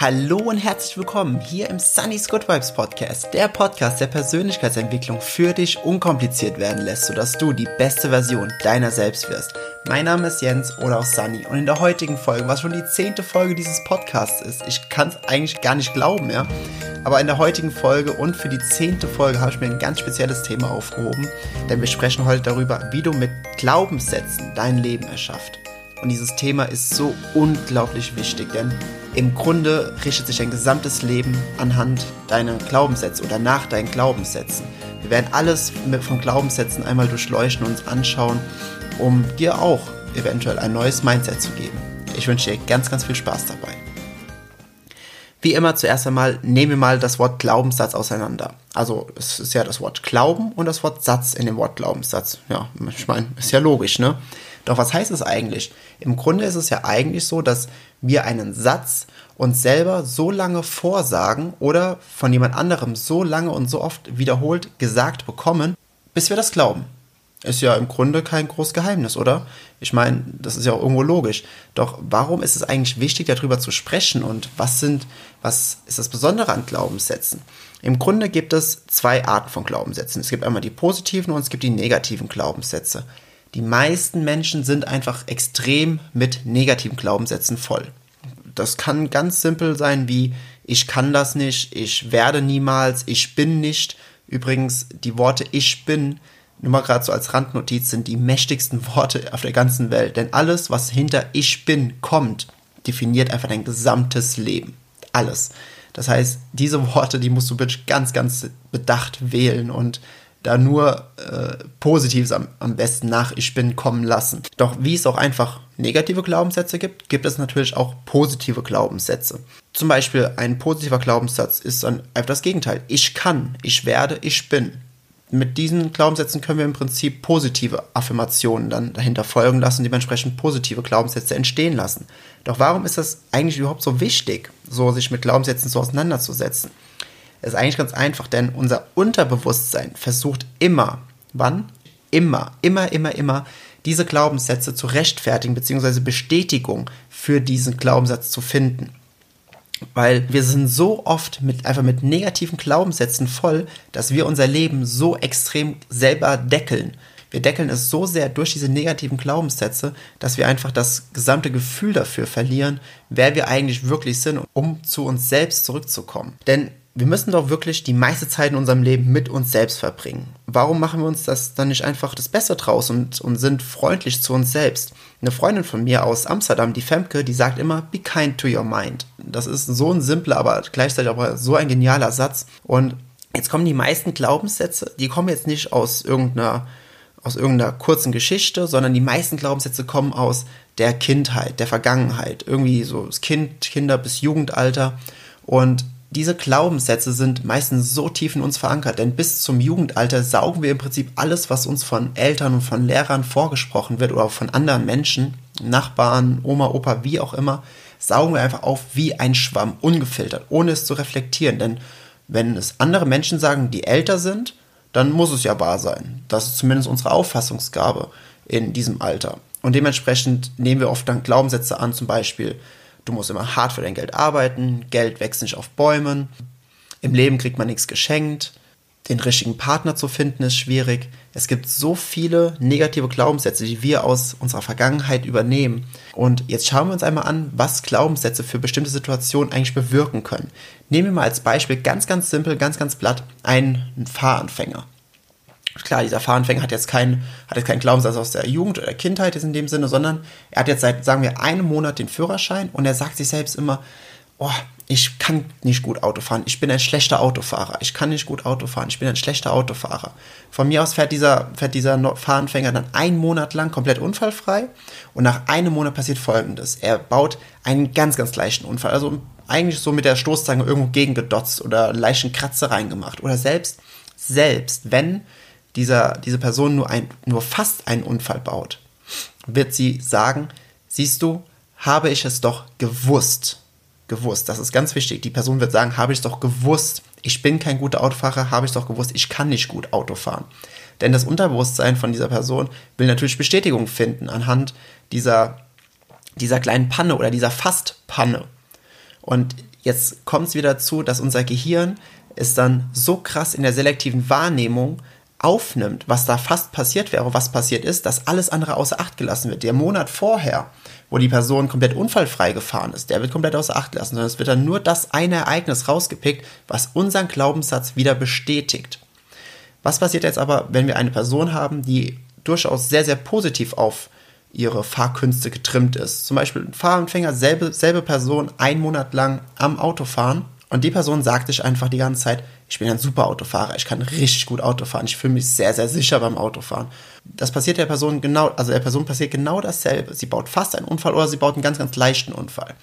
Hallo und herzlich willkommen hier im Sunny's Good Vibes Podcast, der Podcast, der Persönlichkeitsentwicklung für dich unkompliziert werden lässt, sodass du die beste Version deiner selbst wirst. Mein Name ist Jens oder auch Sunny und in der heutigen Folge, was schon die zehnte Folge dieses Podcasts ist, ich kann es eigentlich gar nicht glauben, ja, aber in der heutigen Folge und für die zehnte Folge habe ich mir ein ganz spezielles Thema aufgehoben, denn wir sprechen heute darüber, wie du mit Glaubenssätzen dein Leben erschafft. Und dieses Thema ist so unglaublich wichtig, denn im Grunde richtet sich dein gesamtes Leben anhand deiner Glaubenssätze oder nach deinen Glaubenssätzen. Wir werden alles von Glaubenssätzen einmal durchleuchten und uns anschauen, um dir auch eventuell ein neues Mindset zu geben. Ich wünsche dir ganz, ganz viel Spaß dabei. Wie immer zuerst einmal nehmen wir mal das Wort Glaubenssatz auseinander. Also es ist ja das Wort Glauben und das Wort Satz in dem Wort Glaubenssatz. Ja, ich meine, ist ja logisch, ne? Doch was heißt es eigentlich? Im Grunde ist es ja eigentlich so, dass wir einen Satz uns selber so lange vorsagen oder von jemand anderem so lange und so oft wiederholt gesagt bekommen, bis wir das glauben. Ist ja im Grunde kein großes Geheimnis, oder? Ich meine, das ist ja auch irgendwo logisch. Doch warum ist es eigentlich wichtig, darüber zu sprechen und was sind, was ist das Besondere an Glaubenssätzen? Im Grunde gibt es zwei Arten von Glaubenssätzen. Es gibt einmal die positiven und es gibt die negativen Glaubenssätze. Die meisten Menschen sind einfach extrem mit negativen Glaubenssätzen voll. Das kann ganz simpel sein wie ich kann das nicht, ich werde niemals, ich bin nicht. Übrigens, die Worte ich bin, nur mal gerade so als Randnotiz, sind die mächtigsten Worte auf der ganzen Welt. Denn alles, was hinter ich bin kommt, definiert einfach dein gesamtes Leben. Alles. Das heißt, diese Worte, die musst du wirklich ganz, ganz bedacht wählen und da nur äh, Positives am, am besten nach Ich bin kommen lassen. Doch wie es auch einfach negative Glaubenssätze gibt, gibt es natürlich auch positive Glaubenssätze. Zum Beispiel ein positiver Glaubenssatz ist dann einfach das Gegenteil. Ich kann, ich werde, ich bin. Mit diesen Glaubenssätzen können wir im Prinzip positive Affirmationen dann dahinter folgen lassen, dementsprechend positive Glaubenssätze entstehen lassen. Doch warum ist das eigentlich überhaupt so wichtig, so sich mit Glaubenssätzen so auseinanderzusetzen? Ist eigentlich ganz einfach, denn unser Unterbewusstsein versucht immer, wann? Immer, immer, immer, immer, diese Glaubenssätze zu rechtfertigen, beziehungsweise Bestätigung für diesen Glaubenssatz zu finden. Weil wir sind so oft mit, einfach mit negativen Glaubenssätzen voll, dass wir unser Leben so extrem selber deckeln. Wir deckeln es so sehr durch diese negativen Glaubenssätze, dass wir einfach das gesamte Gefühl dafür verlieren, wer wir eigentlich wirklich sind, um zu uns selbst zurückzukommen. Denn wir müssen doch wirklich die meiste Zeit in unserem Leben mit uns selbst verbringen. Warum machen wir uns das dann nicht einfach das Beste draus und, und sind freundlich zu uns selbst? Eine Freundin von mir aus Amsterdam, die Femke, die sagt immer, be kind to your mind. Das ist so ein simpler, aber gleichzeitig aber so ein genialer Satz. Und jetzt kommen die meisten Glaubenssätze, die kommen jetzt nicht aus irgendeiner aus irgendeiner kurzen Geschichte, sondern die meisten Glaubenssätze kommen aus der Kindheit, der Vergangenheit, irgendwie so das Kind, Kinder bis Jugendalter. Und diese Glaubenssätze sind meistens so tief in uns verankert, denn bis zum Jugendalter saugen wir im Prinzip alles, was uns von Eltern und von Lehrern vorgesprochen wird oder von anderen Menschen, Nachbarn, Oma, Opa, wie auch immer, saugen wir einfach auf wie ein Schwamm, ungefiltert, ohne es zu reflektieren. Denn wenn es andere Menschen sagen, die älter sind, dann muss es ja wahr sein. Das ist zumindest unsere Auffassungsgabe in diesem Alter. Und dementsprechend nehmen wir oft dann Glaubenssätze an, zum Beispiel, Du musst immer hart für dein Geld arbeiten, Geld wächst nicht auf Bäumen, im Leben kriegt man nichts geschenkt, den richtigen Partner zu finden ist schwierig. Es gibt so viele negative Glaubenssätze, die wir aus unserer Vergangenheit übernehmen. Und jetzt schauen wir uns einmal an, was Glaubenssätze für bestimmte Situationen eigentlich bewirken können. Nehmen wir mal als Beispiel ganz, ganz simpel, ganz, ganz platt einen Fahranfänger. Klar, dieser Fahranfänger hat jetzt keinen, hat jetzt keinen Glaubenssatz aus der Jugend oder Kindheit in dem Sinne, sondern er hat jetzt seit, sagen wir, einem Monat den Führerschein und er sagt sich selbst immer, oh, ich kann nicht gut Auto fahren, ich bin ein schlechter Autofahrer, ich kann nicht gut Auto fahren, ich bin ein schlechter Autofahrer. Von mir aus fährt dieser, fährt dieser Fahranfänger dann einen Monat lang komplett unfallfrei und nach einem Monat passiert folgendes. Er baut einen ganz, ganz leichten Unfall, also eigentlich so mit der Stoßzange irgendwo gegengedotzt oder leichten Kratzer reingemacht oder selbst, selbst wenn dieser, diese Person nur, ein, nur fast einen Unfall baut, wird sie sagen, siehst du, habe ich es doch gewusst. Gewusst, das ist ganz wichtig. Die Person wird sagen, habe ich es doch gewusst. Ich bin kein guter Autofahrer, habe ich es doch gewusst. Ich kann nicht gut Auto fahren. Denn das Unterbewusstsein von dieser Person will natürlich Bestätigung finden anhand dieser, dieser kleinen Panne oder dieser Fast-Panne. Und jetzt kommt es wieder dazu, dass unser Gehirn es dann so krass in der selektiven Wahrnehmung aufnimmt, was da fast passiert wäre, was passiert ist, dass alles andere außer Acht gelassen wird. Der Monat vorher, wo die Person komplett unfallfrei gefahren ist, der wird komplett außer Acht gelassen, sondern es wird dann nur das eine Ereignis rausgepickt, was unseren Glaubenssatz wieder bestätigt. Was passiert jetzt aber, wenn wir eine Person haben, die durchaus sehr, sehr positiv auf ihre Fahrkünste getrimmt ist? Zum Beispiel ein Fahranfänger, selbe, selbe Person, ein Monat lang am Auto fahren und die Person sagt sich einfach die ganze Zeit, ich bin ein super Autofahrer, ich kann richtig gut Auto fahren, ich fühle mich sehr, sehr sicher beim Autofahren. Das passiert der Person genau, also der Person passiert genau dasselbe. Sie baut fast einen Unfall oder sie baut einen ganz, ganz leichten Unfall.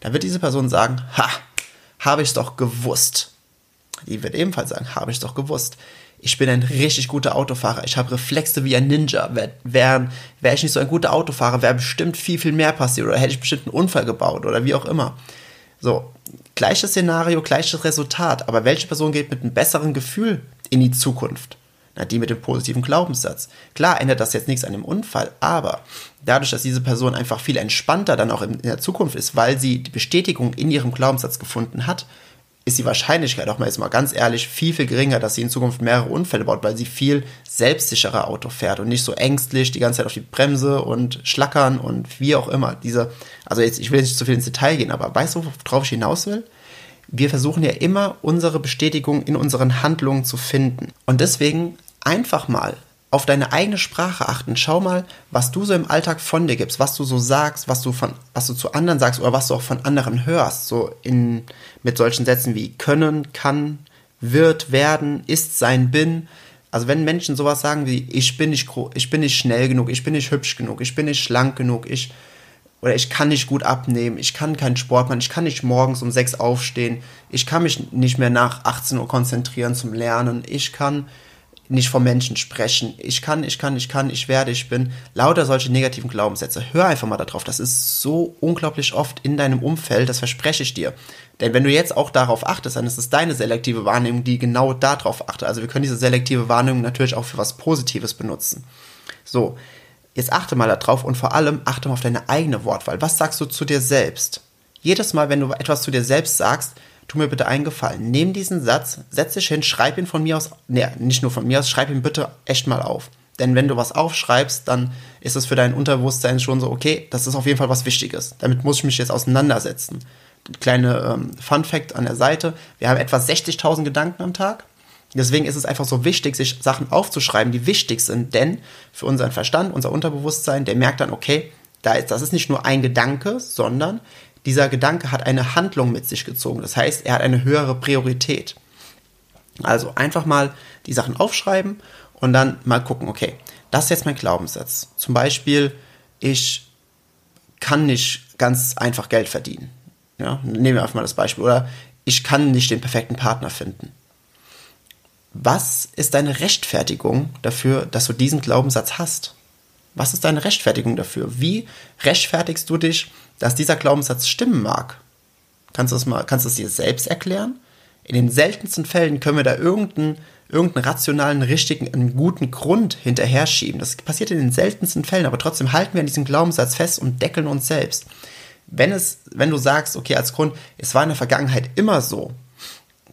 Dann wird diese Person sagen, ha, habe ich es doch gewusst. Die wird ebenfalls sagen, habe ich es doch gewusst. Ich bin ein richtig guter Autofahrer. Ich habe Reflexe wie ein Ninja. Wäre wär, wär ich nicht so ein guter Autofahrer, wäre bestimmt viel, viel mehr passiert oder hätte ich bestimmt einen Unfall gebaut oder wie auch immer. So, gleiches Szenario, gleiches Resultat, aber welche Person geht mit einem besseren Gefühl in die Zukunft? Na, die mit dem positiven Glaubenssatz. Klar ändert das jetzt nichts an dem Unfall, aber dadurch, dass diese Person einfach viel entspannter dann auch in der Zukunft ist, weil sie die Bestätigung in ihrem Glaubenssatz gefunden hat, ist die Wahrscheinlichkeit, auch mal jetzt mal ganz ehrlich, viel, viel geringer, dass sie in Zukunft mehrere Unfälle baut, weil sie viel selbstsicherer Auto fährt und nicht so ängstlich die ganze Zeit auf die Bremse und schlackern und wie auch immer. Diese, also jetzt, ich will nicht zu viel ins Detail gehen, aber weißt du, worauf ich hinaus will? Wir versuchen ja immer, unsere Bestätigung in unseren Handlungen zu finden. Und deswegen einfach mal auf deine eigene Sprache achten. Schau mal, was du so im Alltag von dir gibst, was du so sagst, was du von, was du zu anderen sagst oder was du auch von anderen hörst. So in, mit solchen Sätzen wie können, kann, wird, werden, ist, sein, bin. Also wenn Menschen sowas sagen wie ich bin nicht, ich bin nicht schnell genug, ich bin nicht hübsch genug, ich bin nicht schlank genug, ich, oder ich kann nicht gut abnehmen, ich kann keinen Sport machen, ich kann nicht morgens um sechs aufstehen, ich kann mich nicht mehr nach 18 Uhr konzentrieren zum Lernen, ich kann nicht vom Menschen sprechen. Ich kann, ich kann, ich kann, ich werde, ich bin. Lauter solche negativen Glaubenssätze. Hör einfach mal darauf. Das ist so unglaublich oft in deinem Umfeld, das verspreche ich dir. Denn wenn du jetzt auch darauf achtest, dann ist es deine selektive Wahrnehmung, die genau darauf achtet. Also wir können diese selektive Wahrnehmung natürlich auch für was Positives benutzen. So, jetzt achte mal darauf und vor allem achte mal auf deine eigene Wortwahl. Was sagst du zu dir selbst? Jedes Mal, wenn du etwas zu dir selbst sagst, tu mir bitte einen Gefallen. Nimm diesen Satz, setz dich hin, schreib ihn von mir aus, ne, nicht nur von mir aus, schreib ihn bitte echt mal auf. Denn wenn du was aufschreibst, dann ist es für dein Unterbewusstsein schon so, okay, das ist auf jeden Fall was Wichtiges. Damit muss ich mich jetzt auseinandersetzen. Kleine ähm, Fun Fact an der Seite. Wir haben etwa 60.000 Gedanken am Tag. Deswegen ist es einfach so wichtig, sich Sachen aufzuschreiben, die wichtig sind. Denn für unseren Verstand, unser Unterbewusstsein, der merkt dann, okay, da ist, das ist nicht nur ein Gedanke, sondern dieser Gedanke hat eine Handlung mit sich gezogen. Das heißt, er hat eine höhere Priorität. Also einfach mal die Sachen aufschreiben und dann mal gucken, okay, das ist jetzt mein Glaubenssatz. Zum Beispiel, ich kann nicht ganz einfach Geld verdienen. Ja, nehmen wir einfach mal das Beispiel. Oder ich kann nicht den perfekten Partner finden. Was ist deine Rechtfertigung dafür, dass du diesen Glaubenssatz hast? Was ist deine Rechtfertigung dafür? Wie rechtfertigst du dich, dass dieser Glaubenssatz stimmen mag? Kannst du es mal, kannst du es dir selbst erklären? In den seltensten Fällen können wir da irgendeinen, irgendeinen rationalen, richtigen, einen guten Grund hinterher schieben. Das passiert in den seltensten Fällen, aber trotzdem halten wir an diesem Glaubenssatz fest und deckeln uns selbst. Wenn es, wenn du sagst, okay, als Grund, es war in der Vergangenheit immer so,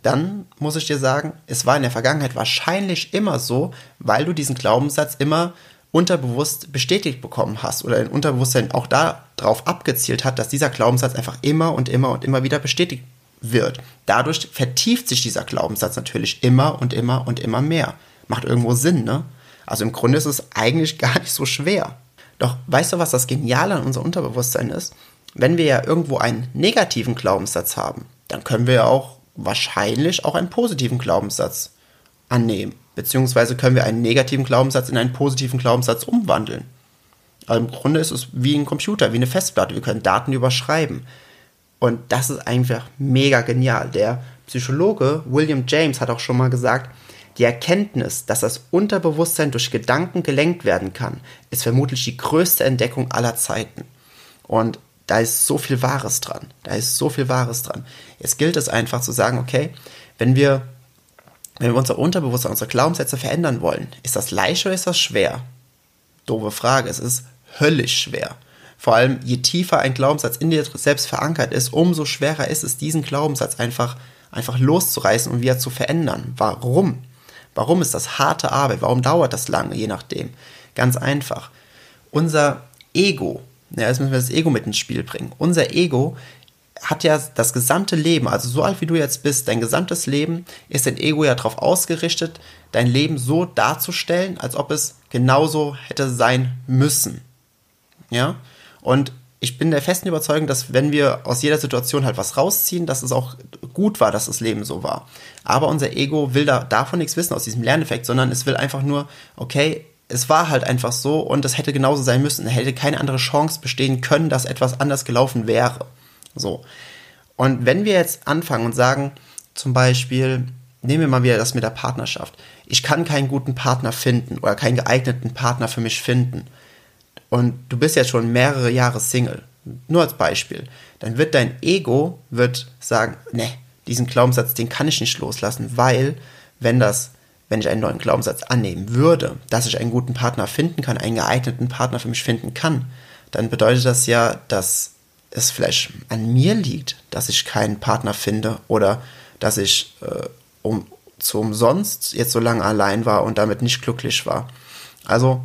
dann muss ich dir sagen, es war in der Vergangenheit wahrscheinlich immer so, weil du diesen Glaubenssatz immer unterbewusst bestätigt bekommen hast oder dein Unterbewusstsein auch darauf abgezielt hat, dass dieser Glaubenssatz einfach immer und immer und immer wieder bestätigt wird. Dadurch vertieft sich dieser Glaubenssatz natürlich immer und immer und immer mehr. Macht irgendwo Sinn, ne? Also im Grunde ist es eigentlich gar nicht so schwer. Doch weißt du, was das Geniale an unserem Unterbewusstsein ist? Wenn wir ja irgendwo einen negativen Glaubenssatz haben, dann können wir ja auch wahrscheinlich auch einen positiven Glaubenssatz annehmen. Beziehungsweise können wir einen negativen Glaubenssatz in einen positiven Glaubenssatz umwandeln. Also im Grunde ist es wie ein Computer, wie eine Festplatte. Wir können Daten überschreiben. Und das ist einfach mega genial. Der Psychologe William James hat auch schon mal gesagt, die Erkenntnis, dass das Unterbewusstsein durch Gedanken gelenkt werden kann, ist vermutlich die größte Entdeckung aller Zeiten. Und da ist so viel Wahres dran. Da ist so viel Wahres dran. Jetzt gilt es einfach zu sagen, okay, wenn wir wenn wir unser Unterbewusstsein, unsere Glaubenssätze verändern wollen, ist das leicht oder ist das schwer? Doofe Frage. Es ist höllisch schwer. Vor allem, je tiefer ein Glaubenssatz in dir selbst verankert ist, umso schwerer ist es, diesen Glaubenssatz einfach, einfach loszureißen und wieder zu verändern. Warum? Warum ist das harte Arbeit? Warum dauert das lange? Je nachdem. Ganz einfach. Unser Ego, ja, jetzt müssen wir das Ego mit ins Spiel bringen. Unser Ego hat ja das gesamte Leben, also so alt wie du jetzt bist, dein gesamtes Leben ist dein Ego ja darauf ausgerichtet, dein Leben so darzustellen, als ob es genauso hätte sein müssen. Ja? Und ich bin der festen Überzeugung, dass wenn wir aus jeder Situation halt was rausziehen, dass es auch gut war, dass das Leben so war. Aber unser Ego will da davon nichts wissen aus diesem Lerneffekt, sondern es will einfach nur, okay, es war halt einfach so und es hätte genauso sein müssen. Es hätte keine andere Chance bestehen können, dass etwas anders gelaufen wäre. So. Und wenn wir jetzt anfangen und sagen, zum Beispiel, nehmen wir mal wieder das mit der Partnerschaft. Ich kann keinen guten Partner finden oder keinen geeigneten Partner für mich finden. Und du bist jetzt schon mehrere Jahre Single. Nur als Beispiel. Dann wird dein Ego wird sagen, ne, diesen Glaubenssatz, den kann ich nicht loslassen, weil wenn das, wenn ich einen neuen Glaubenssatz annehmen würde, dass ich einen guten Partner finden kann, einen geeigneten Partner für mich finden kann, dann bedeutet das ja, dass es vielleicht an mir liegt, dass ich keinen Partner finde oder dass ich äh, um, zu umsonst jetzt so lange allein war und damit nicht glücklich war. Also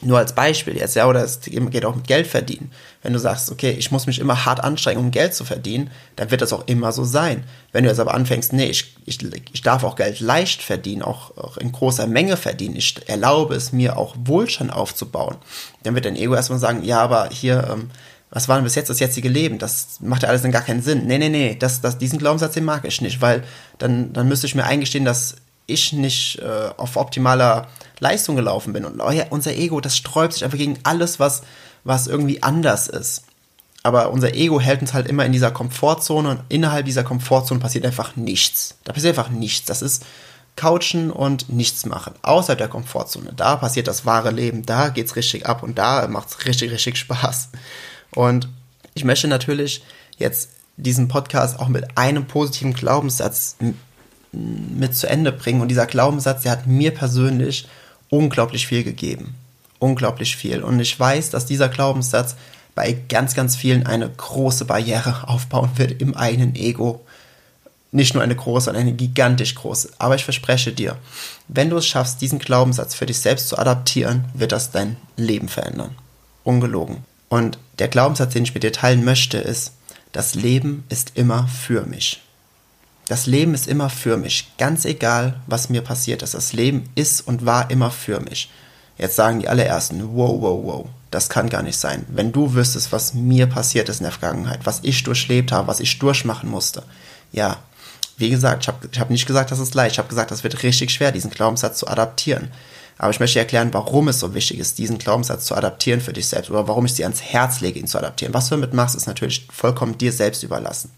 nur als Beispiel jetzt, ja, oder es geht auch mit Geld verdienen. Wenn du sagst, okay, ich muss mich immer hart anstrengen, um Geld zu verdienen, dann wird das auch immer so sein. Wenn du jetzt aber anfängst, nee, ich, ich, ich darf auch Geld leicht verdienen, auch, auch in großer Menge verdienen, ich erlaube es mir auch Wohlstand aufzubauen, dann wird dein Ego erstmal sagen, ja, aber hier, ähm, was war denn bis jetzt das jetzige Leben? Das macht ja alles dann gar keinen Sinn. Nee, nee, nee, das, das, diesen Glaubenssatz, den mag ich nicht, weil dann, dann müsste ich mir eingestehen, dass ich nicht äh, auf optimaler Leistung gelaufen bin. Und euer, unser Ego, das sträubt sich einfach gegen alles, was, was irgendwie anders ist. Aber unser Ego hält uns halt immer in dieser Komfortzone und innerhalb dieser Komfortzone passiert einfach nichts. Da passiert einfach nichts. Das ist Couchen und nichts machen. Außerhalb der Komfortzone. Da passiert das wahre Leben. Da geht's richtig ab und da macht's richtig, richtig Spaß. Und ich möchte natürlich jetzt diesen Podcast auch mit einem positiven Glaubenssatz mit zu Ende bringen. Und dieser Glaubenssatz, der hat mir persönlich unglaublich viel gegeben. Unglaublich viel. Und ich weiß, dass dieser Glaubenssatz bei ganz, ganz vielen eine große Barriere aufbauen wird im eigenen Ego. Nicht nur eine große, sondern eine gigantisch große. Aber ich verspreche dir, wenn du es schaffst, diesen Glaubenssatz für dich selbst zu adaptieren, wird das dein Leben verändern. Ungelogen. Und der Glaubenssatz, den ich mit dir teilen möchte, ist, das Leben ist immer für mich. Das Leben ist immer für mich, ganz egal, was mir passiert ist. Das Leben ist und war immer für mich. Jetzt sagen die allerersten, wow, wow, wow, das kann gar nicht sein. Wenn du wüsstest, was mir passiert ist in der Vergangenheit, was ich durchlebt habe, was ich durchmachen musste. Ja, wie gesagt, ich habe hab nicht gesagt, das ist leicht. Ich habe gesagt, das wird richtig schwer, diesen Glaubenssatz zu adaptieren. Aber ich möchte erklären, warum es so wichtig ist, diesen Glaubenssatz zu adaptieren für dich selbst oder warum ich dir ans Herz lege, ihn zu adaptieren. Was du damit machst, ist natürlich vollkommen dir selbst überlassen.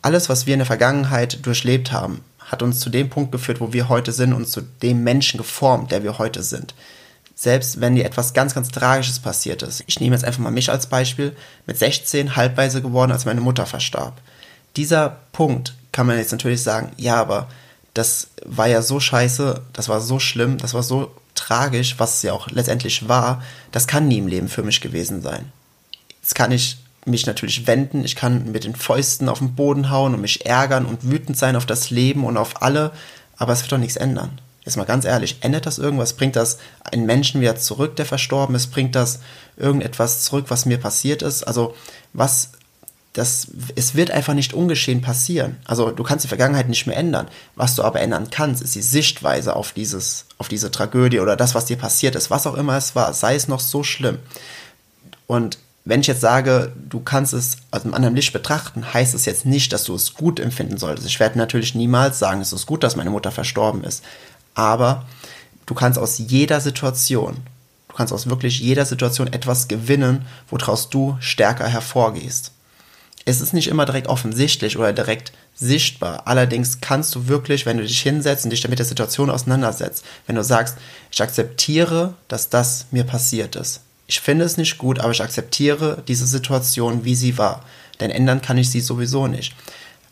Alles, was wir in der Vergangenheit durchlebt haben, hat uns zu dem Punkt geführt, wo wir heute sind und zu dem Menschen geformt, der wir heute sind. Selbst wenn dir etwas ganz, ganz Tragisches passiert ist. Ich nehme jetzt einfach mal mich als Beispiel. Mit 16 halbweise geworden, als meine Mutter verstarb. Dieser Punkt kann man jetzt natürlich sagen, ja, aber das war ja so scheiße, das war so schlimm, das war so tragisch, was es ja auch letztendlich war, das kann nie im Leben für mich gewesen sein. Jetzt kann ich mich natürlich wenden, ich kann mit den Fäusten auf den Boden hauen und mich ärgern und wütend sein auf das Leben und auf alle, aber es wird doch nichts ändern. Jetzt mal ganz ehrlich, ändert das irgendwas? Bringt das einen Menschen wieder zurück, der verstorben ist? Bringt das irgendetwas zurück, was mir passiert ist? Also, was das, es wird einfach nicht ungeschehen passieren. Also du kannst die Vergangenheit nicht mehr ändern. Was du aber ändern kannst, ist die Sichtweise auf dieses, auf diese Tragödie oder das, was dir passiert ist, was auch immer es war, sei es noch so schlimm. Und wenn ich jetzt sage, du kannst es aus einem anderen Licht betrachten, heißt es jetzt nicht, dass du es gut empfinden solltest. Ich werde natürlich niemals sagen, es ist gut, dass meine Mutter verstorben ist. Aber du kannst aus jeder Situation, du kannst aus wirklich jeder Situation etwas gewinnen, woraus du stärker hervorgehst. Es ist nicht immer direkt offensichtlich oder direkt sichtbar. Allerdings kannst du wirklich, wenn du dich hinsetzt und dich damit der Situation auseinandersetzt, wenn du sagst, ich akzeptiere, dass das mir passiert ist. Ich finde es nicht gut, aber ich akzeptiere diese Situation, wie sie war. Denn ändern kann ich sie sowieso nicht.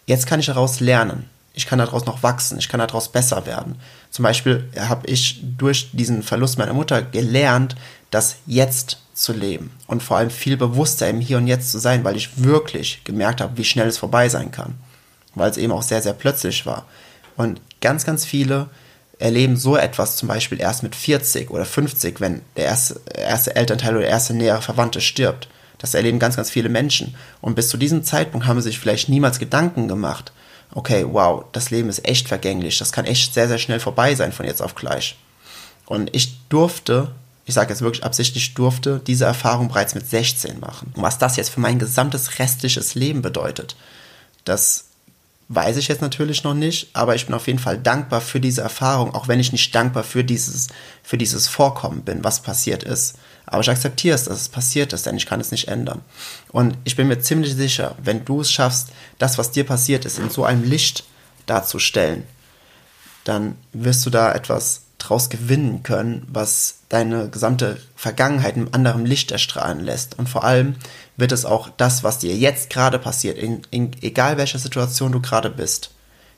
Jetzt kann ich daraus lernen. Ich kann daraus noch wachsen. Ich kann daraus besser werden. Zum Beispiel habe ich durch diesen Verlust meiner Mutter gelernt, dass jetzt zu leben und vor allem viel bewusster im Hier und Jetzt zu sein, weil ich wirklich gemerkt habe, wie schnell es vorbei sein kann, weil es eben auch sehr, sehr plötzlich war. Und ganz, ganz viele erleben so etwas zum Beispiel erst mit 40 oder 50, wenn der erste, erste Elternteil oder der erste nähere Verwandte stirbt. Das erleben ganz, ganz viele Menschen. Und bis zu diesem Zeitpunkt haben sie sich vielleicht niemals Gedanken gemacht, okay, wow, das Leben ist echt vergänglich, das kann echt sehr, sehr schnell vorbei sein von jetzt auf gleich. Und ich durfte, ich sage jetzt wirklich absichtlich, durfte diese Erfahrung bereits mit 16 machen. Und was das jetzt für mein gesamtes restliches Leben bedeutet, das weiß ich jetzt natürlich noch nicht, aber ich bin auf jeden Fall dankbar für diese Erfahrung, auch wenn ich nicht dankbar für dieses, für dieses Vorkommen bin, was passiert ist. Aber ich akzeptiere es, dass es passiert ist, denn ich kann es nicht ändern. Und ich bin mir ziemlich sicher, wenn du es schaffst, das, was dir passiert ist, in so einem Licht darzustellen, dann wirst du da etwas draus gewinnen können, was deine gesamte Vergangenheit in anderem Licht erstrahlen lässt. Und vor allem wird es auch das, was dir jetzt gerade passiert, in, in, egal welcher Situation du gerade bist,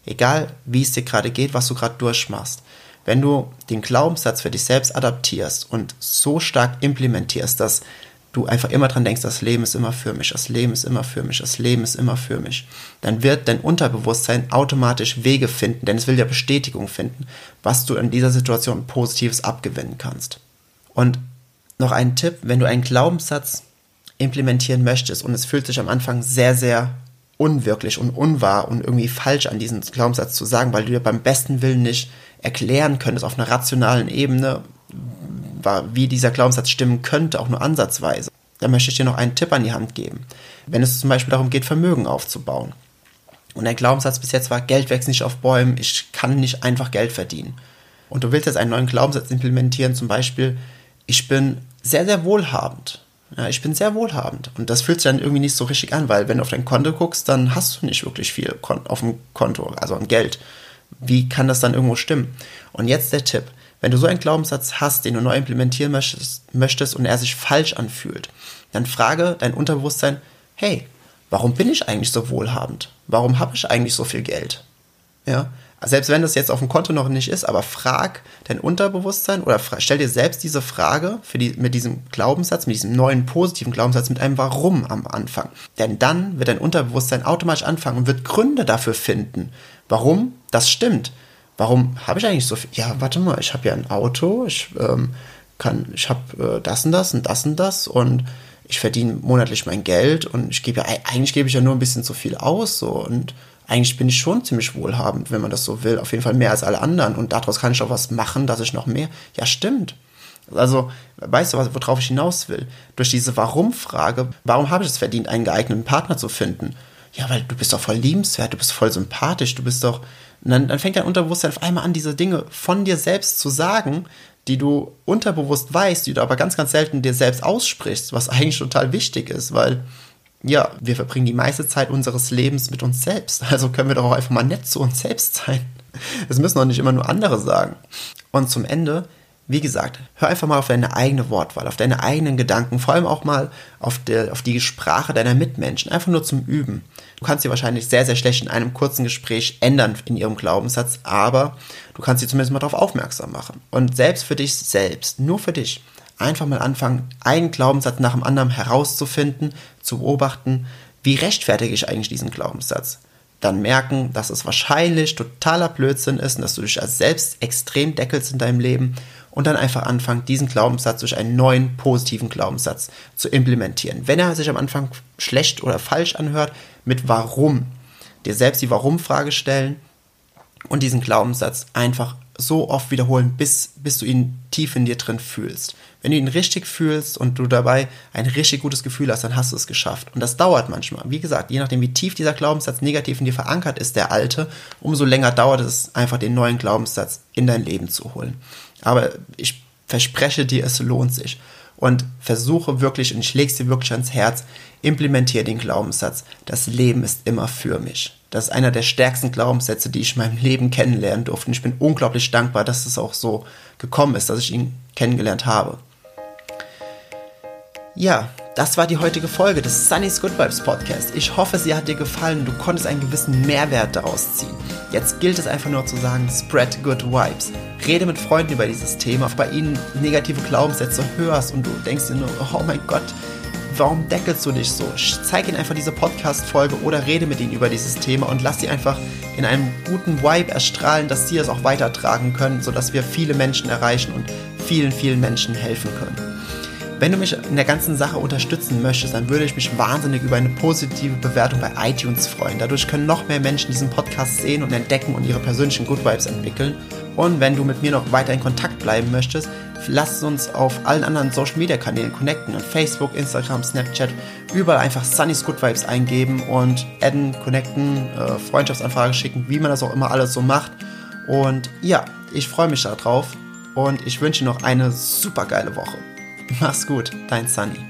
egal wie es dir gerade geht, was du gerade durchmachst, wenn du den Glaubenssatz für dich selbst adaptierst und so stark implementierst, dass du einfach immer dran denkst, das Leben ist immer für mich, das Leben ist immer für mich, das Leben ist immer für mich, dann wird dein Unterbewusstsein automatisch Wege finden, denn es will ja Bestätigung finden, was du in dieser Situation Positives abgewinnen kannst. Und noch ein Tipp, wenn du einen Glaubenssatz implementieren möchtest und es fühlt sich am Anfang sehr, sehr unwirklich und unwahr und irgendwie falsch an diesen Glaubenssatz zu sagen, weil du dir beim besten Willen nicht erklären könntest auf einer rationalen Ebene, wie dieser Glaubenssatz stimmen könnte, auch nur ansatzweise. Da möchte ich dir noch einen Tipp an die Hand geben. Wenn es zum Beispiel darum geht, Vermögen aufzubauen. Und der Glaubenssatz bis jetzt war, Geld wächst nicht auf Bäumen, ich kann nicht einfach Geld verdienen. Und du willst jetzt einen neuen Glaubenssatz implementieren, zum Beispiel, ich bin sehr, sehr wohlhabend. Ja, ich bin sehr wohlhabend. Und das fühlt sich dann irgendwie nicht so richtig an, weil wenn du auf dein Konto guckst, dann hast du nicht wirklich viel auf dem Konto, also an Geld. Wie kann das dann irgendwo stimmen? Und jetzt der Tipp. Wenn du so einen Glaubenssatz hast, den du neu implementieren möchtest, und er sich falsch anfühlt, dann frage dein Unterbewusstsein, hey, warum bin ich eigentlich so wohlhabend? Warum habe ich eigentlich so viel Geld? Ja, selbst wenn das jetzt auf dem Konto noch nicht ist, aber frag dein Unterbewusstsein oder stell dir selbst diese Frage für die, mit diesem Glaubenssatz, mit diesem neuen positiven Glaubenssatz, mit einem Warum am Anfang. Denn dann wird dein Unterbewusstsein automatisch anfangen und wird Gründe dafür finden, warum das stimmt. Warum habe ich eigentlich so viel? Ja, warte mal, ich habe ja ein Auto, ich ähm, kann, ich habe äh, das und das und das und das und ich verdiene monatlich mein Geld und ich gebe ja, eigentlich gebe ich ja nur ein bisschen zu viel aus so und eigentlich bin ich schon ziemlich wohlhabend, wenn man das so will. Auf jeden Fall mehr als alle anderen. Und daraus kann ich auch was machen, dass ich noch mehr. Ja, stimmt. Also, weißt du, worauf ich hinaus will? Durch diese Warum-Frage, warum habe ich es verdient, einen geeigneten Partner zu finden? Ja, weil du bist doch voll liebenswert, du bist voll sympathisch, du bist doch. Und dann, dann fängt dein Unterbewusstsein auf einmal an, diese Dinge von dir selbst zu sagen, die du unterbewusst weißt, die du aber ganz, ganz selten dir selbst aussprichst, was eigentlich total wichtig ist, weil ja, wir verbringen die meiste Zeit unseres Lebens mit uns selbst. Also können wir doch auch einfach mal nett zu uns selbst sein. Das müssen doch nicht immer nur andere sagen. Und zum Ende, wie gesagt, hör einfach mal auf deine eigene Wortwahl, auf deine eigenen Gedanken, vor allem auch mal auf, der, auf die Sprache deiner Mitmenschen, einfach nur zum Üben. Du kannst sie wahrscheinlich sehr, sehr schlecht in einem kurzen Gespräch ändern in ihrem Glaubenssatz, aber du kannst sie zumindest mal darauf aufmerksam machen. Und selbst für dich selbst, nur für dich, einfach mal anfangen, einen Glaubenssatz nach dem anderen herauszufinden, zu beobachten, wie rechtfertige ich eigentlich diesen Glaubenssatz. Dann merken, dass es wahrscheinlich totaler Blödsinn ist und dass du dich als selbst extrem deckelst in deinem Leben und dann einfach anfangen, diesen Glaubenssatz durch einen neuen positiven Glaubenssatz zu implementieren. Wenn er sich am Anfang schlecht oder falsch anhört, mit Warum. Dir selbst die Warum-Frage stellen und diesen Glaubenssatz einfach so oft wiederholen, bis, bis du ihn tief in dir drin fühlst. Wenn du ihn richtig fühlst und du dabei ein richtig gutes Gefühl hast, dann hast du es geschafft. Und das dauert manchmal. Wie gesagt, je nachdem, wie tief dieser Glaubenssatz negativ in dir verankert ist, der alte, umso länger dauert es einfach, den neuen Glaubenssatz in dein Leben zu holen. Aber ich verspreche dir, es lohnt sich. Und versuche wirklich, und ich lege es dir wirklich ans Herz, implementiere den Glaubenssatz, das Leben ist immer für mich. Das ist einer der stärksten Glaubenssätze, die ich in meinem Leben kennenlernen durfte. Und ich bin unglaublich dankbar, dass es auch so gekommen ist, dass ich ihn kennengelernt habe. Ja, das war die heutige Folge des Sunny's Good Vibes Podcast. Ich hoffe, sie hat dir gefallen und du konntest einen gewissen Mehrwert daraus ziehen. Jetzt gilt es einfach nur zu sagen, spread good vibes. Rede mit Freunden über dieses Thema, ob bei ihnen negative Glaubenssätze hörst und du denkst dir nur, oh mein Gott, warum deckelst du dich so? Zeig ihnen einfach diese Podcast-Folge oder rede mit ihnen über dieses Thema und lass sie einfach in einem guten Vibe erstrahlen, dass sie es auch weitertragen können, sodass wir viele Menschen erreichen und vielen, vielen Menschen helfen können. Wenn du mich in der ganzen Sache unterstützen möchtest, dann würde ich mich wahnsinnig über eine positive Bewertung bei iTunes freuen. Dadurch können noch mehr Menschen diesen Podcast sehen und entdecken und ihre persönlichen Good Vibes entwickeln. Und wenn du mit mir noch weiter in Kontakt bleiben möchtest, lass uns auf allen anderen Social Media Kanälen connecten. An Facebook, Instagram, Snapchat, überall einfach Sunny's Good Vibes eingeben und adden, connecten, äh, Freundschaftsanfrage schicken, wie man das auch immer alles so macht. Und ja, ich freue mich darauf und ich wünsche noch eine super geile Woche. Mach's gut, dein Sunny.